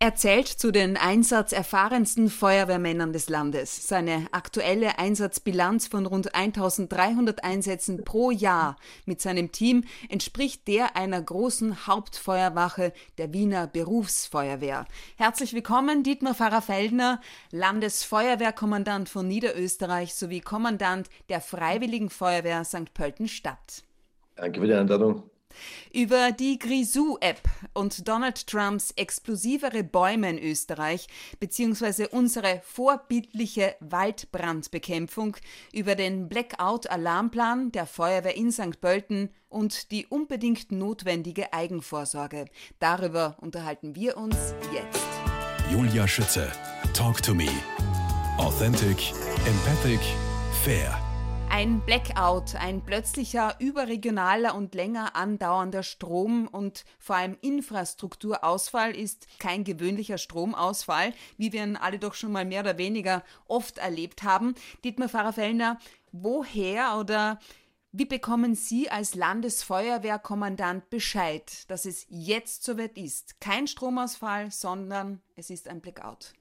Er zählt zu den einsatzerfahrensten Feuerwehrmännern des Landes. Seine aktuelle Einsatzbilanz von rund 1300 Einsätzen pro Jahr mit seinem Team entspricht der einer großen Hauptfeuerwache der Wiener Berufsfeuerwehr. Herzlich willkommen, Dietmar Pfarrer-Feldner, Landesfeuerwehrkommandant von Niederösterreich sowie Kommandant der Freiwilligen Feuerwehr St. Pölten-Stadt. Danke für die Einladung. Über die Grisou-App und Donald Trumps explosivere Bäume in Österreich beziehungsweise unsere vorbildliche Waldbrandbekämpfung, über den Blackout-Alarmplan der Feuerwehr in St. Pölten und die unbedingt notwendige Eigenvorsorge. Darüber unterhalten wir uns jetzt. Julia Schütze, Talk to Me. Authentic, empathic, fair. Ein Blackout, ein plötzlicher, überregionaler und länger andauernder Strom- und vor allem Infrastrukturausfall ist kein gewöhnlicher Stromausfall, wie wir ihn alle doch schon mal mehr oder weniger oft erlebt haben. Dietmar Pfarrer-Fellner, woher oder wie bekommen Sie als Landesfeuerwehrkommandant Bescheid, dass es jetzt soweit ist? Kein Stromausfall, sondern es ist ein Blackout.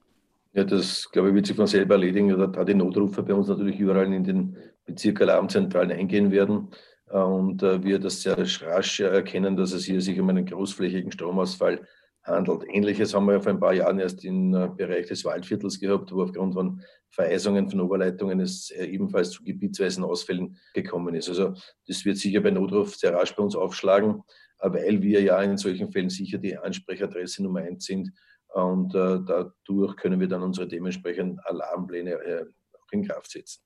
Ja, das, glaube ich, wird sich von selber erledigen. Da die Notrufe bei uns natürlich überall in den Bezirkalarmzentralen eingehen werden äh, und äh, wir das sehr rasch erkennen, dass es hier sich um einen großflächigen Stromausfall handelt. Ähnliches haben wir vor ein paar Jahren erst im äh, Bereich des Waldviertels gehabt, wo aufgrund von Vereisungen von Oberleitungen es ebenfalls zu gebietsweisen Ausfällen gekommen ist. Also das wird sicher bei Notruf sehr rasch bei uns aufschlagen, weil wir ja in solchen Fällen sicher die Ansprechadresse Nummer eins sind und äh, dadurch können wir dann unsere dementsprechenden Alarmpläne äh, auch in Kraft setzen.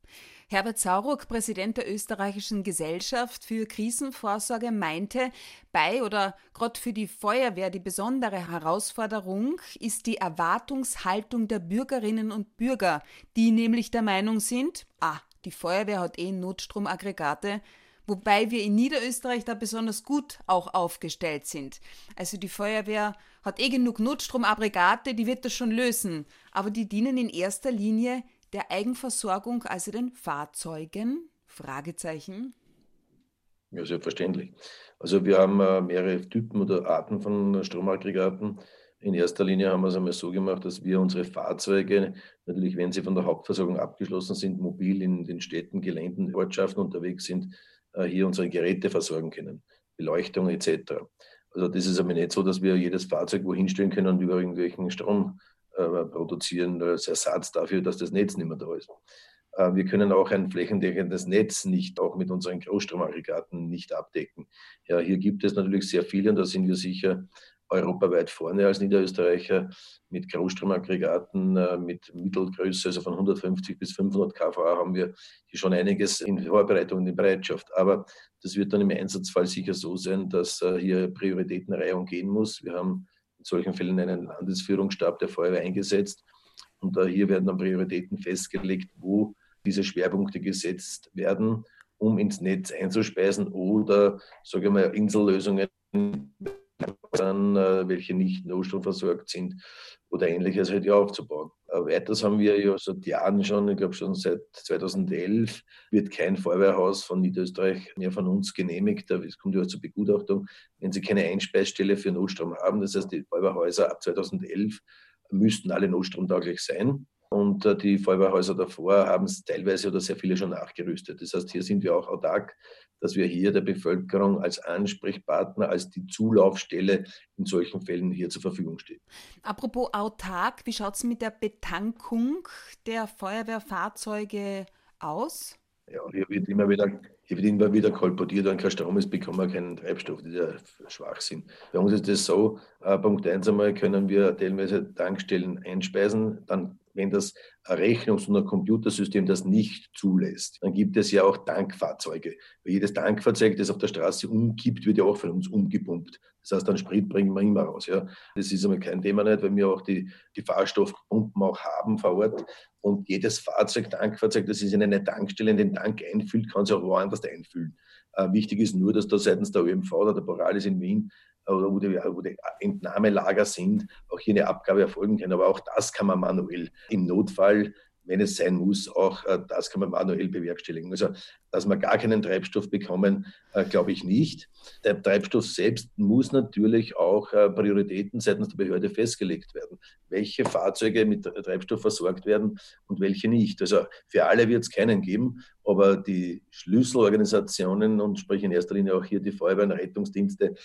Herbert Sauruck, Präsident der Österreichischen Gesellschaft für Krisenvorsorge, meinte, bei oder gerade für die Feuerwehr die besondere Herausforderung ist die Erwartungshaltung der Bürgerinnen und Bürger, die nämlich der Meinung sind, ah, die Feuerwehr hat eh Notstromaggregate, wobei wir in Niederösterreich da besonders gut auch aufgestellt sind. Also die Feuerwehr hat eh genug Notstromaggregate, die wird das schon lösen, aber die dienen in erster Linie der Eigenversorgung, also den Fahrzeugen? Fragezeichen. Ja, selbstverständlich. Also wir haben äh, mehrere Typen oder Arten von Stromaggregaten. In erster Linie haben wir es einmal so gemacht, dass wir unsere Fahrzeuge, natürlich wenn sie von der Hauptversorgung abgeschlossen sind, mobil in den Städten, Geländen, Ortschaften unterwegs sind, äh, hier unsere Geräte versorgen können, Beleuchtung etc. Also das ist aber nicht so, dass wir jedes Fahrzeug wohin stellen können und über irgendwelchen Strom äh, produzieren als Ersatz dafür, dass das Netz nicht mehr da ist. Äh, wir können auch ein flächendeckendes Netz nicht, auch mit unseren Großstromaggregaten nicht abdecken. Ja, hier gibt es natürlich sehr viele und da sind wir sicher europaweit vorne als Niederösterreicher mit Großstromaggregaten äh, mit Mittelgröße, also von 150 bis 500 kVA haben wir hier schon einiges in Vorbereitung und in Bereitschaft. Aber das wird dann im Einsatzfall sicher so sein, dass hier Prioritätenreihung gehen muss. Wir haben in solchen Fällen einen Landesführungsstab der Feuerwehr eingesetzt. Und äh, hier werden dann Prioritäten festgelegt, wo diese Schwerpunkte gesetzt werden, um ins Netz einzuspeisen oder, sage ich mal, Insellösungen dann, äh, welche nicht notstromversorgt sind oder ähnliches halt ja aufzubauen. Weiters haben wir ja seit Jahren schon, ich glaube schon seit 2011, wird kein Feuerwehrhaus von Niederösterreich mehr von uns genehmigt. Es kommt ja zur Begutachtung, wenn sie keine Einspeisstelle für Notstrom haben. Das heißt, die Feuerwehrhäuser ab 2011 müssten alle notstromtauglich sein. Und äh, die Feuerwehrhäuser davor haben es teilweise oder sehr viele schon nachgerüstet. Das heißt, hier sind wir auch autark, dass wir hier der Bevölkerung als Ansprechpartner, als die Zulaufstelle in solchen Fällen hier zur Verfügung stehen. Apropos autark, wie schaut es mit der Betankung der Feuerwehrfahrzeuge aus? Ja, hier wird immer wieder, hier wird immer wieder kolportiert, wenn kein Strom ist, bekommen wir keinen Treibstoff. Das ist ja Schwachsinn. Bei uns ist das so, äh, Punkt eins einmal können wir teilweise Tankstellen einspeisen, dann wenn das Rechnungs- und ein Computersystem das nicht zulässt, dann gibt es ja auch Tankfahrzeuge. Weil jedes Tankfahrzeug, das auf der Straße umkippt, wird ja auch von uns umgepumpt. Das heißt, dann Sprit bringen wir immer raus. Ja. Das ist einmal kein Thema nicht, weil wir auch die, die Fahrstoffpumpen auch haben vor Ort. Und jedes Fahrzeug, Tankfahrzeug, das ist in eine Tankstelle in den Tank einfüllt, kann sich auch woanders einfüllen. Äh, wichtig ist nur, dass da seitens der ÖMV oder der Boralis in Wien oder wo die, wo die Entnahmelager sind, auch hier eine Abgabe erfolgen kann. Aber auch das kann man manuell im Notfall wenn es sein muss, auch äh, das kann man manuell bewerkstelligen. Also, dass wir gar keinen Treibstoff bekommen, äh, glaube ich nicht. Der Treibstoff selbst muss natürlich auch äh, Prioritäten seitens der Behörde festgelegt werden. Welche Fahrzeuge mit Treibstoff versorgt werden und welche nicht. Also für alle wird es keinen geben, aber die Schlüsselorganisationen und sprich in erster Linie auch hier die Feuerwehren, Rettungsdienste,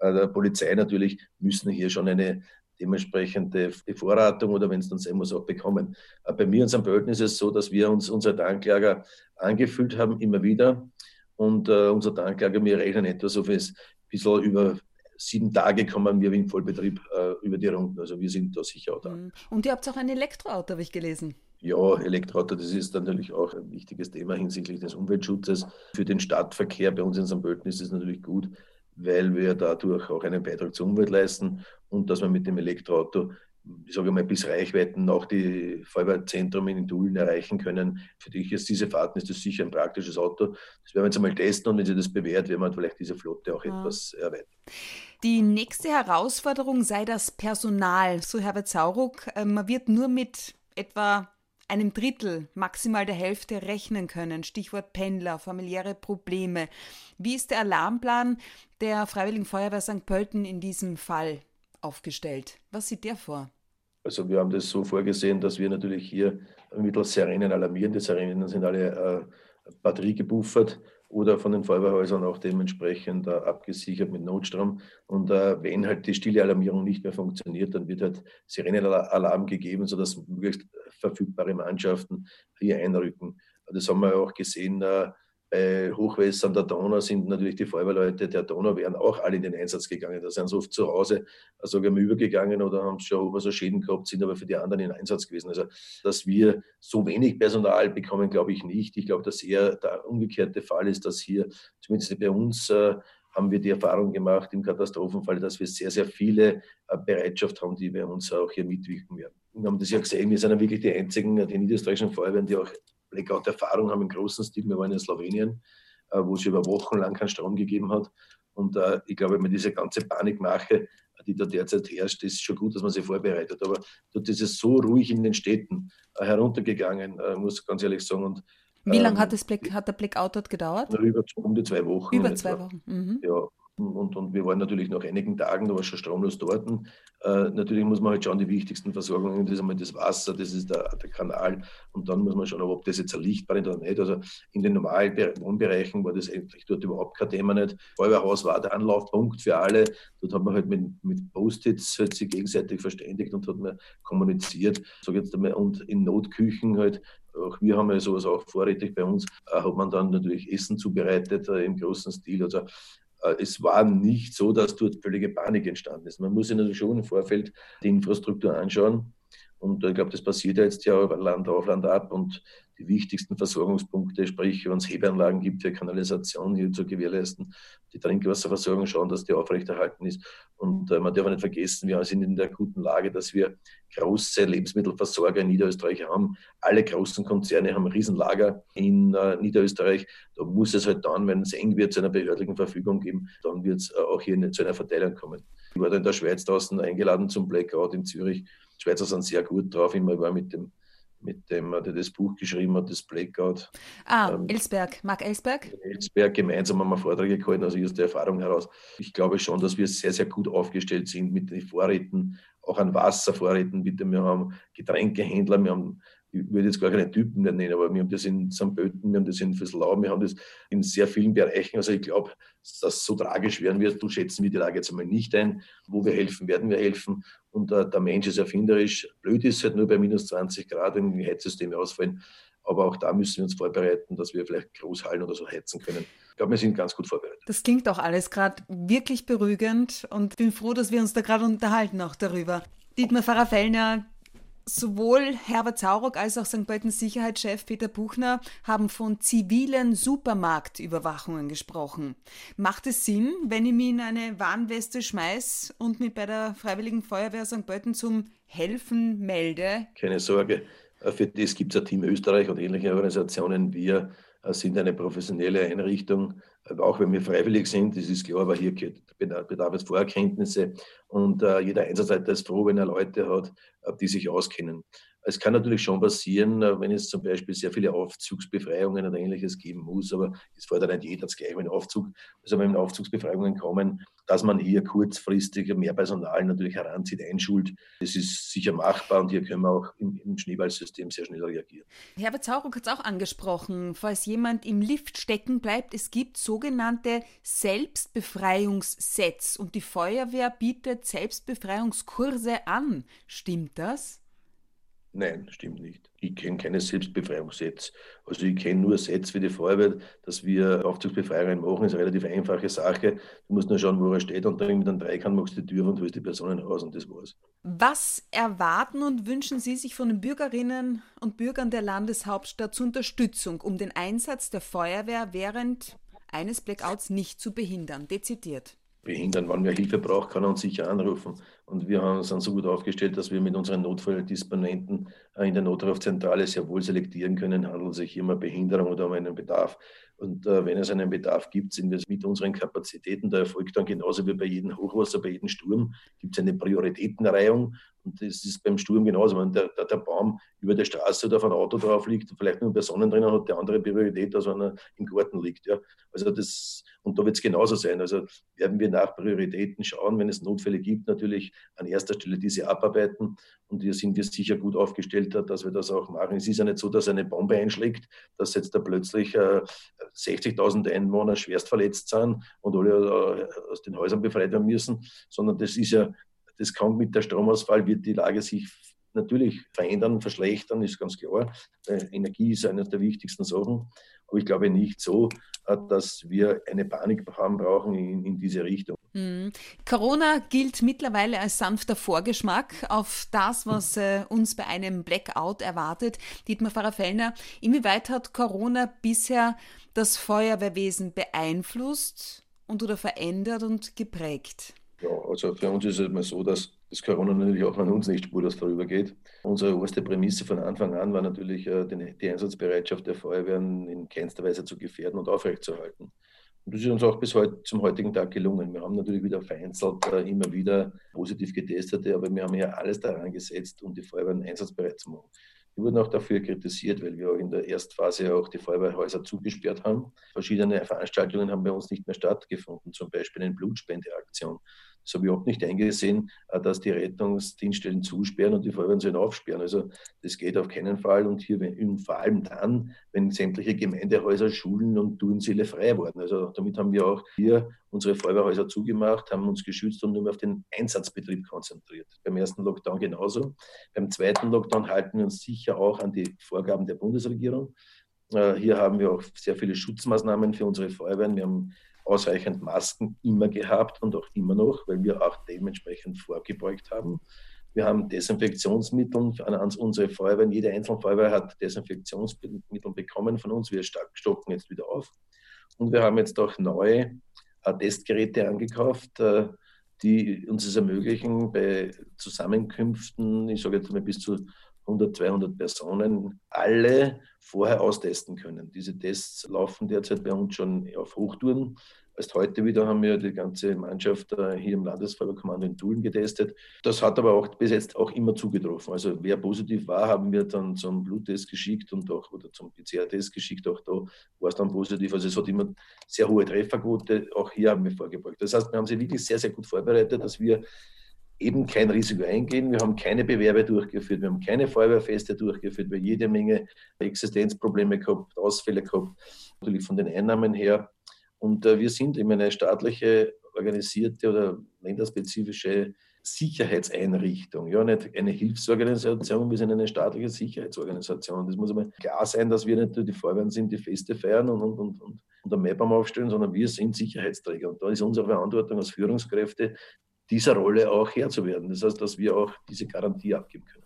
der Polizei natürlich, müssen hier schon eine dementsprechende Bevorratung oder wenn es dann sein muss, auch bekommen. Bei mir und St. Pölten ist es so, dass wir uns unser Tanklager angefüllt haben, immer wieder. Und äh, unser Tanklager, wir rechnen etwa so ein bisschen über sieben Tage kommen wir in Vollbetrieb äh, über die Runden. Also wir sind da sicher auch da. Mhm. Und ihr habt auch ein Elektroauto, habe ich gelesen. Ja, Elektroauto, das ist natürlich auch ein wichtiges Thema hinsichtlich des Umweltschutzes. Für den Stadtverkehr bei uns in St. Pölten ist es natürlich gut, weil wir dadurch auch einen Beitrag zur Umwelt leisten und dass wir mit dem Elektroauto, ich sage mal, bis Reichweiten auch die Feuerwehrzentrum in Dulen erreichen können. Für dich ist diese Fahrten ist das sicher ein praktisches Auto. Das werden wir jetzt einmal testen und wenn sich das bewährt, werden wir vielleicht diese Flotte auch ja. etwas erweitern. Die nächste Herausforderung sei das Personal, so Herbert Sauruck. Ähm, man wird nur mit etwa einem Drittel, maximal der Hälfte rechnen können. Stichwort Pendler, familiäre Probleme. Wie ist der Alarmplan der Freiwilligen Feuerwehr St. Pölten in diesem Fall aufgestellt? Was sieht der vor? Also wir haben das so vorgesehen, dass wir natürlich hier mittels Sirenen alarmieren. Die Sirenen sind alle äh, batteriegebuffert oder von den Feuerwehrhäusern auch dementsprechend äh, abgesichert mit Notstrom. Und äh, wenn halt die stille Alarmierung nicht mehr funktioniert, dann wird halt Sirenenalarm gegeben, sodass möglichst verfügbare Mannschaften hier einrücken. Das haben wir auch gesehen. Äh, bei Hochwässern der Donau sind natürlich die Feuerwehrleute der Donau wären auch alle in den Einsatz gegangen. Da sind sie oft zu Hause sage ich übergegangen oder haben schon so Schäden gehabt, sind aber für die anderen in Einsatz gewesen. Also, dass wir so wenig Personal bekommen, glaube ich nicht. Ich glaube, dass eher der umgekehrte Fall ist, dass hier, zumindest bei uns, äh, haben wir die Erfahrung gemacht im Katastrophenfall, dass wir sehr, sehr viele äh, Bereitschaft haben, die bei uns auch hier mitwirken werden. Wir haben das ja gesehen, wir sind ja wirklich die einzigen, die niederösterreichischen Feuerwehren, die auch Blackout-Erfahrung haben im großen Stil. Wir waren in Slowenien, äh, wo es über Wochen lang keinen Strom gegeben hat. Und äh, ich glaube, wenn man diese ganze Panikmache, die da derzeit herrscht, ist schon gut, dass man sie vorbereitet. Aber dort ist es so ruhig in den Städten äh, heruntergegangen, muss ich ganz ehrlich sagen. Und, Wie lange ähm, hat, hat der Blackout dort gedauert? Über um die zwei Wochen. Über zwei Wochen. Mhm. Ja, und, und wir waren natürlich nach einigen Tagen, da war schon stromlos dort. Äh, natürlich muss man halt schauen, die wichtigsten Versorgungen, das ist einmal das Wasser, das ist der, der Kanal. Und dann muss man schauen, ob das jetzt ein Licht brennt oder nicht. Also in den normalen Wohnbereichen war das eigentlich dort überhaupt kein Thema nicht. Feuerwehrhaus war der Anlaufpunkt für alle. Dort hat man halt mit, mit Post-its halt sich gegenseitig verständigt und hat man kommuniziert. So jetzt einmal, und in Notküchen halt auch wir haben ja sowas auch vorrätig bei uns, äh, hat man dann natürlich Essen zubereitet äh, im großen Stil. Also es war nicht so, dass dort völlige Panik entstanden ist. Man muss sich natürlich schon im Vorfeld die Infrastruktur anschauen. Und ich glaube, das passiert jetzt ja Land auf, Land ab. Und die wichtigsten Versorgungspunkte, sprich, wenn es Hebeanlagen gibt für Kanalisation hier zu gewährleisten, die Trinkwasserversorgung schauen, dass die aufrechterhalten ist. Und äh, man darf nicht vergessen, wir sind in der guten Lage, dass wir große Lebensmittelversorger in Niederösterreich haben. Alle großen Konzerne haben Riesenlager in äh, Niederösterreich. Da muss es halt dann, wenn es eng wird, zu einer behördlichen Verfügung geben, dann wird es äh, auch hier zu einer Verteilung kommen. Ich war da in der Schweiz draußen eingeladen zum Blackout in Zürich. Die Schweizer sind sehr gut drauf. Ich war mit dem mit dem, der das Buch geschrieben hat, das Blackout. Ah, ähm, Ellsberg, Marc Ellsberg? Ellsberg, gemeinsam haben wir Vorträge gehalten, also aus der Erfahrung heraus. Ich glaube schon, dass wir sehr, sehr gut aufgestellt sind mit den Vorräten, auch an Wasservorräten. Bitte, wir haben Getränkehändler, wir haben ich würde jetzt gar keine Typen nennen, aber wir haben das in St. Pölten, wir haben das in Fürslau, wir haben das in sehr vielen Bereichen. Also ich glaube, dass das so tragisch werden wird, du schätzen wir die Lage jetzt einmal nicht ein. Wo wir helfen, werden wir helfen. Und äh, der Mensch ist erfinderisch. Blöd ist halt nur bei minus 20 Grad, wenn die Heizsysteme ausfallen. Aber auch da müssen wir uns vorbereiten, dass wir vielleicht Großhallen oder so heizen können. Ich glaube, wir sind ganz gut vorbereitet. Das klingt auch alles gerade wirklich beruhigend und bin froh, dass wir uns da gerade unterhalten auch darüber. Dietmar Pfarrer-Fellner, Sowohl Herbert Sauruck als auch St. Pöltens Sicherheitschef Peter Buchner haben von zivilen Supermarktüberwachungen gesprochen. Macht es Sinn, wenn ich mich in eine Warnweste schmeiß und mich bei der Freiwilligen Feuerwehr St. Pölten zum Helfen melde? Keine Sorge, für das gibt es ein Team Österreich und ähnliche Organisationen. Wir sind eine professionelle Einrichtung, auch wenn wir freiwillig sind, das ist klar, aber hier bedarf es Vorerkenntnisse und äh, jeder Einsatzleiter ist froh, wenn er Leute hat, äh, die sich auskennen. Es kann natürlich schon passieren, äh, wenn es zum Beispiel sehr viele Aufzugsbefreiungen oder ähnliches geben muss, aber es fordert nicht jeder das gleiche mit Aufzug. Also wenn Aufzugsbefreiungen kommen, dass man hier kurzfristig mehr Personal natürlich heranzieht, einschult, das ist sicher machbar und hier können wir auch im, im Schneeballsystem sehr schnell reagieren. Herbert Sauruck hat es auch angesprochen, falls jemand im Lift stecken bleibt, es gibt sogenannte Selbstbefreiungssets und die Feuerwehr bietet Selbstbefreiungskurse an. Stimmt das? Nein, stimmt nicht. Ich kenne keine Selbstbefreiungssets. Also ich kenne nur Sets wie die Feuerwehr, dass wir Aufzugsbefreiungen machen, ist eine relativ einfache Sache. Du musst nur schauen, wo er steht und dann mit einem Dreikant machst du die Tür und holst die Personen raus und das war's. Was erwarten und wünschen Sie sich von den Bürgerinnen und Bürgern der Landeshauptstadt zur Unterstützung, um den Einsatz der Feuerwehr während eines Blackouts nicht zu behindern? Dezidiert behindern. Wenn wer Hilfe braucht, kann er uns sicher anrufen. Und wir haben, sind so gut aufgestellt, dass wir mit unseren Notfalldisponenten äh, in der Notrufzentrale sehr wohl selektieren können, handelt es sich hier um eine Behinderung oder um einen Bedarf. Und äh, wenn es einen Bedarf gibt, sind wir mit unseren Kapazitäten, der erfolgt dann genauso wie bei jedem Hochwasser, bei jedem Sturm, gibt es eine Prioritätenreihung. Und das ist beim Sturm genauso. Wenn der, der, der, Baum über der Straße oder auf ein Auto drauf liegt vielleicht nur Personen drinnen hat, der andere Priorität, als wenn er im Garten liegt. Ja. Also das, und da wird es genauso sein. Also werden wir nach Prioritäten schauen, wenn es Notfälle gibt, natürlich an erster Stelle diese abarbeiten. Und hier sind wir sicher gut aufgestellt, dass wir das auch machen. Es ist ja nicht so, dass eine Bombe einschlägt, dass jetzt da plötzlich äh, 60.000 Einwohner schwerst verletzt sind und alle äh, aus den Häusern befreit werden müssen, sondern das ist ja das kann mit der Stromausfall, wird die Lage sich natürlich verändern, verschlechtern, ist ganz klar. Energie ist eine der wichtigsten Sachen. Aber ich glaube nicht so, äh, dass wir eine Panik haben brauchen in diese Richtung. Mhm. Corona gilt mittlerweile als sanfter Vorgeschmack auf das, was äh, uns bei einem Blackout erwartet. Dietmar Pfarrer-Fellner, inwieweit hat Corona bisher das Feuerwehrwesen beeinflusst und oder verändert und geprägt? Ja, also für uns ist es mal so, dass das Corona natürlich auch an uns nicht spurlos vorübergeht. Unsere erste Prämisse von Anfang an war natürlich, äh, die Einsatzbereitschaft der Feuerwehren in keinster Weise zu gefährden und aufrechtzuerhalten. Und das ist uns auch bis heute, zum heutigen Tag gelungen. Wir haben natürlich wieder vereinzelt äh, immer wieder positiv getestete, aber wir haben ja alles daran gesetzt, um die Feuerwehren einsatzbereit zu machen. Wir wurden auch dafür kritisiert, weil wir auch in der Erstphase auch die Feuerwehrhäuser zugesperrt haben. Verschiedene Veranstaltungen haben bei uns nicht mehr stattgefunden, zum Beispiel eine Blutspendeaktion. Das habe ich auch nicht eingesehen, äh, dass die Rettungsdienststellen zusperren und die Feuerwehren sollen aufsperren. Also das geht auf keinen Fall und hier und vor allem dann, wenn sämtliche Gemeindehäuser, Schulen und Turnsäle frei wurden. Also damit haben wir auch hier unsere Feuerwehrhäuser zugemacht, haben uns geschützt und nur mehr auf den Einsatzbetrieb konzentriert. Beim ersten Lockdown genauso. Beim zweiten Lockdown halten wir uns sicher auch an die Vorgaben der Bundesregierung. Äh, hier haben wir auch sehr viele Schutzmaßnahmen für unsere Feuerwehren. Wir haben ausreichend Masken immer gehabt und auch immer noch, weil wir auch dementsprechend vorgebeugt haben. Wir haben Desinfektionsmittel an unsere Feuerwehren. Jede einzelne Feuerwehr hat Desinfektionsmittel bekommen von uns. Wir stocken jetzt wieder auf. Und wir haben jetzt auch neue äh, Testgeräte angekauft, äh, die uns es ermöglichen, bei Zusammenkünften, ich sage jetzt mal bis zu 100, 200 Personen alle vorher austesten können. Diese Tests laufen derzeit bei uns schon auf Hochtouren. Erst heute wieder haben wir die ganze Mannschaft äh, hier im Landesfeuerwehrkommando in Tulln getestet. Das hat aber auch bis jetzt auch immer zugetroffen. Also wer positiv war, haben wir dann zum Bluttest geschickt und auch oder zum PCR-Test geschickt. Auch da war es dann positiv. Also es hat immer sehr hohe Trefferquote. Auch hier haben wir vorgebeugt. Das heißt, wir haben sie wirklich sehr, sehr gut vorbereitet, dass wir eben kein Risiko eingehen. Wir haben keine Bewerbe durchgeführt, wir haben keine Feuerwehrfeste durchgeführt, wir haben jede Menge Existenzprobleme gehabt, Ausfälle gehabt, natürlich von den Einnahmen her. Und äh, wir sind eben eine staatliche, organisierte oder länderspezifische Sicherheitseinrichtung, ja, nicht eine Hilfsorganisation, wir sind eine staatliche Sicherheitsorganisation. Das muss aber klar sein, dass wir nicht nur die Feuerwehren sind, die Feste feiern und, und, und, und, und am Mapbaum aufstellen, sondern wir sind Sicherheitsträger. Und da ist unsere Verantwortung als Führungskräfte, dieser Rolle auch Herr zu werden. Das heißt, dass wir auch diese Garantie abgeben können.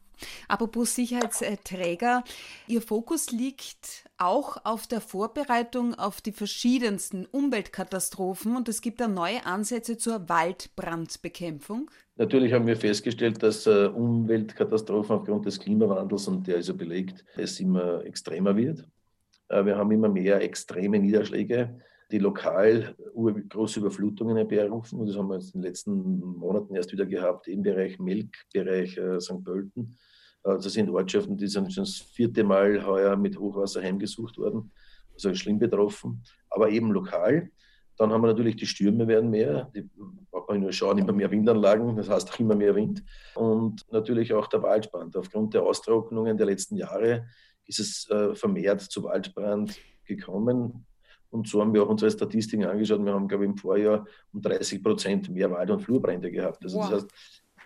Apropos Sicherheitsträger, Ihr Fokus liegt auch auf der Vorbereitung auf die verschiedensten Umweltkatastrophen und es gibt da neue Ansätze zur Waldbrandbekämpfung. Natürlich haben wir festgestellt, dass äh, Umweltkatastrophen aufgrund des Klimawandels, und der ist ja belegt, es immer extremer wird. Äh, wir haben immer mehr extreme Niederschläge die lokal große Überflutungen herbeirufen. Das haben wir in den letzten Monaten erst wieder gehabt im Bereich Melk, Bereich äh, St. Pölten. Das sind Ortschaften, die sind schon das vierte Mal heuer mit Hochwasser heimgesucht worden, also schlimm betroffen, aber eben lokal. Dann haben wir natürlich die Stürme werden mehr, die braucht man nur schauen, immer mehr Windanlagen, das heißt auch immer mehr Wind. Und natürlich auch der Waldbrand. Aufgrund der Austrocknungen der letzten Jahre ist es äh, vermehrt zu Waldbrand gekommen. Und so haben wir auch unsere Statistiken angeschaut. Wir haben, glaube ich, im Vorjahr um 30 Prozent mehr Wald- und Flurbrände gehabt. Also wow. das heißt,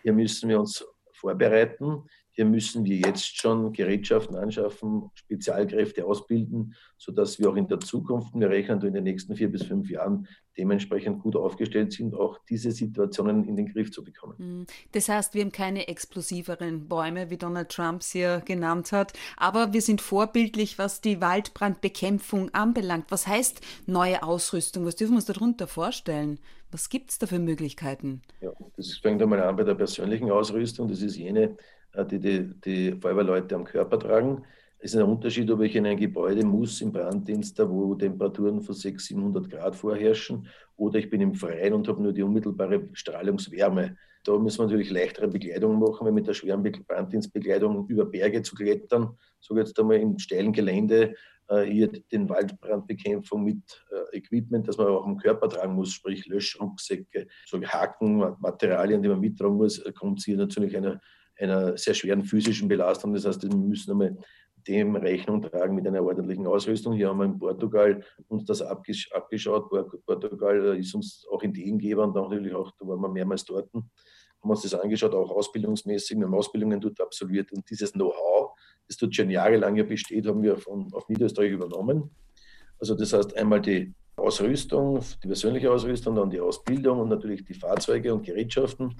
hier müssen wir uns vorbereiten. Hier müssen wir jetzt schon Gerätschaften anschaffen, Spezialkräfte ausbilden, sodass wir auch in der Zukunft, wir rechnen in den nächsten vier bis fünf Jahren, dementsprechend gut aufgestellt sind, auch diese Situationen in den Griff zu bekommen. Hm. Das heißt, wir haben keine explosiveren Bäume, wie Donald Trump sie ja genannt hat, aber wir sind vorbildlich, was die Waldbrandbekämpfung anbelangt. Was heißt neue Ausrüstung? Was dürfen wir uns darunter vorstellen? Was gibt es da für Möglichkeiten? Ja, das fängt einmal an bei der persönlichen Ausrüstung. Das ist jene, die die, die Feuerwehrleute am Körper tragen. Es ist ein Unterschied, ob ich in ein Gebäude muss, im Branddienst, wo Temperaturen von 600, 700 Grad vorherrschen, oder ich bin im Freien und habe nur die unmittelbare Strahlungswärme. Da müssen wir natürlich leichtere Bekleidung machen, weil mit der schweren Branddienstbekleidung über Berge zu klettern, so jetzt einmal im steilen Gelände, äh, hier den Waldbrandbekämpfung mit äh, Equipment, das man auch am Körper tragen muss, sprich Löschrucksäcke, so Haken, Materialien, die man mittragen muss, äh, kommt hier natürlich einer einer sehr schweren physischen Belastung. Das heißt, wir müssen einmal dem Rechnung tragen mit einer ordentlichen Ausrüstung. Hier haben wir in Portugal uns das abgesch abgeschaut. Portugal ist uns auch Ideengeber und natürlich auch, da waren wir mehrmals dort, haben uns das angeschaut, auch ausbildungsmäßig. Wir haben Ausbildungen dort absolviert und dieses Know-how, das dort schon jahrelang ja besteht, haben wir von, auf Niederösterreich übernommen. Also das heißt einmal die Ausrüstung, die persönliche Ausrüstung, dann die Ausbildung und natürlich die Fahrzeuge und Gerätschaften.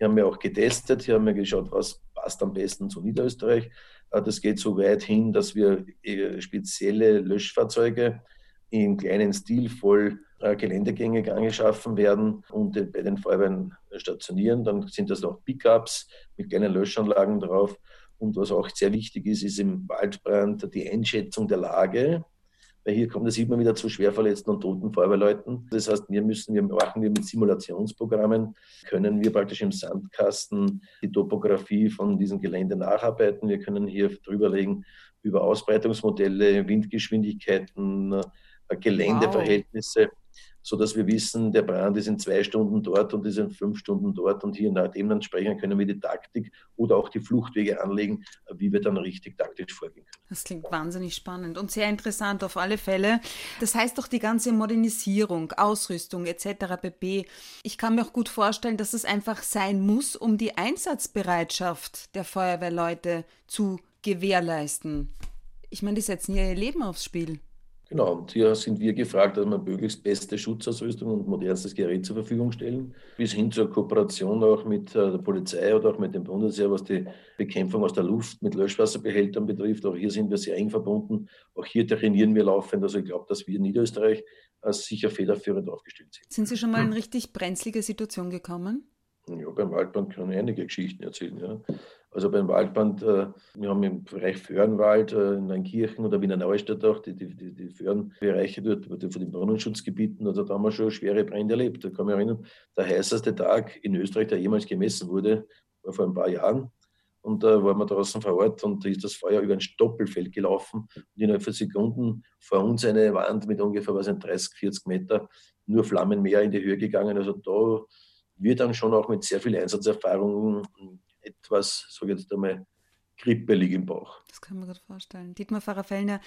Hier haben wir auch getestet, hier haben wir geschaut, was passt am besten zu Niederösterreich. Äh, das geht so weit hin, dass wir äh, spezielle Löschfahrzeuge im kleinen Stil voll äh, geländegängig angeschaffen werden und bei den Feuerwehren stationieren. Dann sind das noch Pickups mit kleinen Löschanlagen drauf. Und was auch sehr wichtig ist, ist im Waldbrand die Einschätzung der Lage weil hier kommt es immer wieder zu schwerverletzten und toten Feuerwehrleuten. Das heißt, wir müssen, wir machen wir mit Simulationsprogrammen, können wir praktisch im Sandkasten die Topografie von diesem Gelände nacharbeiten. Wir können hier drüberlegen über Ausbreitungsmodelle, Windgeschwindigkeiten, äh, Geländeverhältnisse. Wow sodass wir wissen, der Brand ist in zwei Stunden dort und ist in fünf Stunden dort und hier nach dem entsprechend können wir die Taktik oder auch die Fluchtwege anlegen, wie wir dann richtig taktisch vorgehen können. Das klingt wahnsinnig spannend und sehr interessant auf alle Fälle. Das heißt doch die ganze Modernisierung, Ausrüstung etc. pp. Ich kann mir auch gut vorstellen, dass es einfach sein muss, um die Einsatzbereitschaft der Feuerwehrleute zu gewährleisten. Ich meine, die setzen ja ihr Leben aufs Spiel. Genau, und hier sind wir gefragt, dass wir möglichst beste Schutzausrüstung und modernstes Gerät zur Verfügung stellen, bis hin zur Kooperation auch mit äh, der Polizei oder auch mit dem Bundesheer, was die Bekämpfung aus der Luft mit Löschwasserbehältern betrifft. Auch hier sind wir sehr eng verbunden. Auch hier trainieren wir laufend. Also ich glaube, dass wir in Niederösterreich als sicher federführend aufgestellt sind. Sind Sie schon mal in richtig brenzlige Situation gekommen? Ja, beim Waldbrand kann ich einige Geschichten erzählen. Ja. Also beim Waldbrand, äh, wir haben im Bereich Föhrenwald äh, in Neunkirchen oder Wiener Neustadt auch die, die, die, Föhrenbereiche dort von den Brunnenschutzgebieten, also da haben wir schon schwere Brände erlebt. Da kann mich erinnern, der heißeste Tag in Österreich, der jemals gemessen wurde, war vor ein paar Jahren. Und da waren wir draußen vor Ort und da ist das Feuer über ein Stoppelfeld gelaufen. Und innerhalb von Sekunden vor uns eine Wand mit ungefähr was, 30, 40 Meter, nur Flammenmeer in die Höhe gegangen. Also da wird dann schon auch mit sehr viel Einsatzerfahrung etwas, sage ich jetzt einmal, kribbelig im Bauch. Das kann man gut vorstellen. Dietmar Pfarrer-Fellner,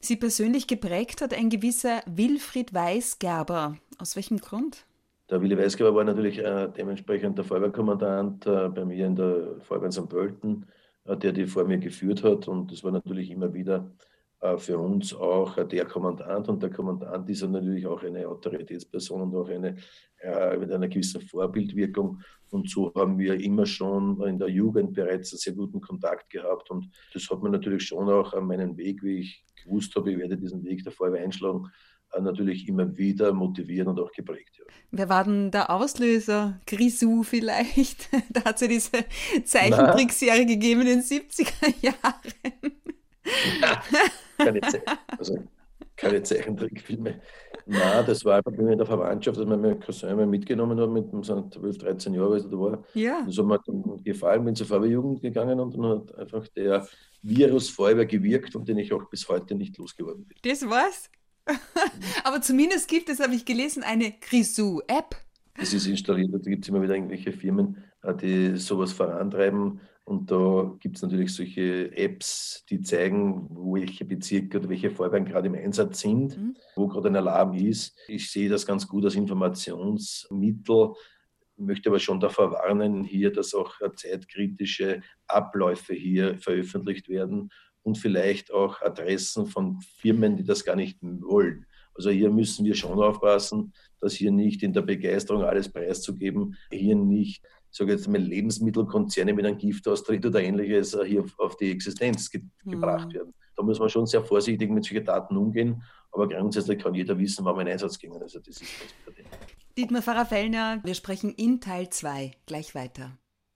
Sie persönlich geprägt hat ein gewisser Wilfried Weisgerber. Aus welchem Grund? Der Willi Weisgerber war natürlich äh, dementsprechend der Feuerwehrkommandant äh, bei mir in der Feuerwehr in St. Pölten, äh, der die vor mir geführt hat. Und das war natürlich immer wieder für uns auch der Kommandant. Und der Kommandant ist natürlich auch eine Autoritätsperson und auch eine äh, mit einer gewissen Vorbildwirkung. Und so haben wir immer schon in der Jugend bereits einen sehr guten Kontakt gehabt. Und das hat man natürlich schon auch an meinen Weg, wie ich gewusst habe, ich werde diesen Weg Feuerwehr einschlagen, äh, natürlich immer wieder motivieren und auch geprägt. Ja. Wer war denn der Auslöser? Grisou vielleicht? da hat es ja diese Zeichentrickserie gegeben in den 70er Jahren. Keine, Ze also, keine Zeichentrickfilme. Nein, das war einfach in der Verwandtschaft, dass man meinen Cousin einmal mitgenommen hat, mit so 12, 13 Jahren, als er da war. Ja. Das hat mir dann gefallen, bin zur Feuerwehrjugend gegangen und dann hat einfach der Virus Feuerwehr gewirkt, von dem ich auch bis heute nicht losgeworden bin. Das war's. Aber zumindest gibt es, habe ich gelesen, eine Grisou-App. Das ist installiert, da gibt es immer wieder irgendwelche Firmen, äh, die sowas vorantreiben. Und da gibt es natürlich solche Apps, die zeigen, welche Bezirke oder welche Feuerwehren gerade im Einsatz sind, mhm. wo gerade ein Alarm ist. Ich sehe das ganz gut als Informationsmittel, möchte aber schon davor warnen, hier, dass auch zeitkritische Abläufe hier veröffentlicht werden und vielleicht auch Adressen von Firmen, die das gar nicht wollen. Also hier müssen wir schon aufpassen, dass hier nicht in der Begeisterung alles preiszugeben, hier nicht, ich sage jetzt mal, Lebensmittelkonzerne mit einem Giftaustritt oder ähnliches äh, hier auf die Existenz ge mhm. gebracht werden. Da muss man schon sehr vorsichtig mit solchen Daten umgehen, aber grundsätzlich kann jeder wissen, wann man in Einsatz ging. Also das ist Dietmar Pfarrer-Fellner, wir sprechen in Teil 2 gleich weiter.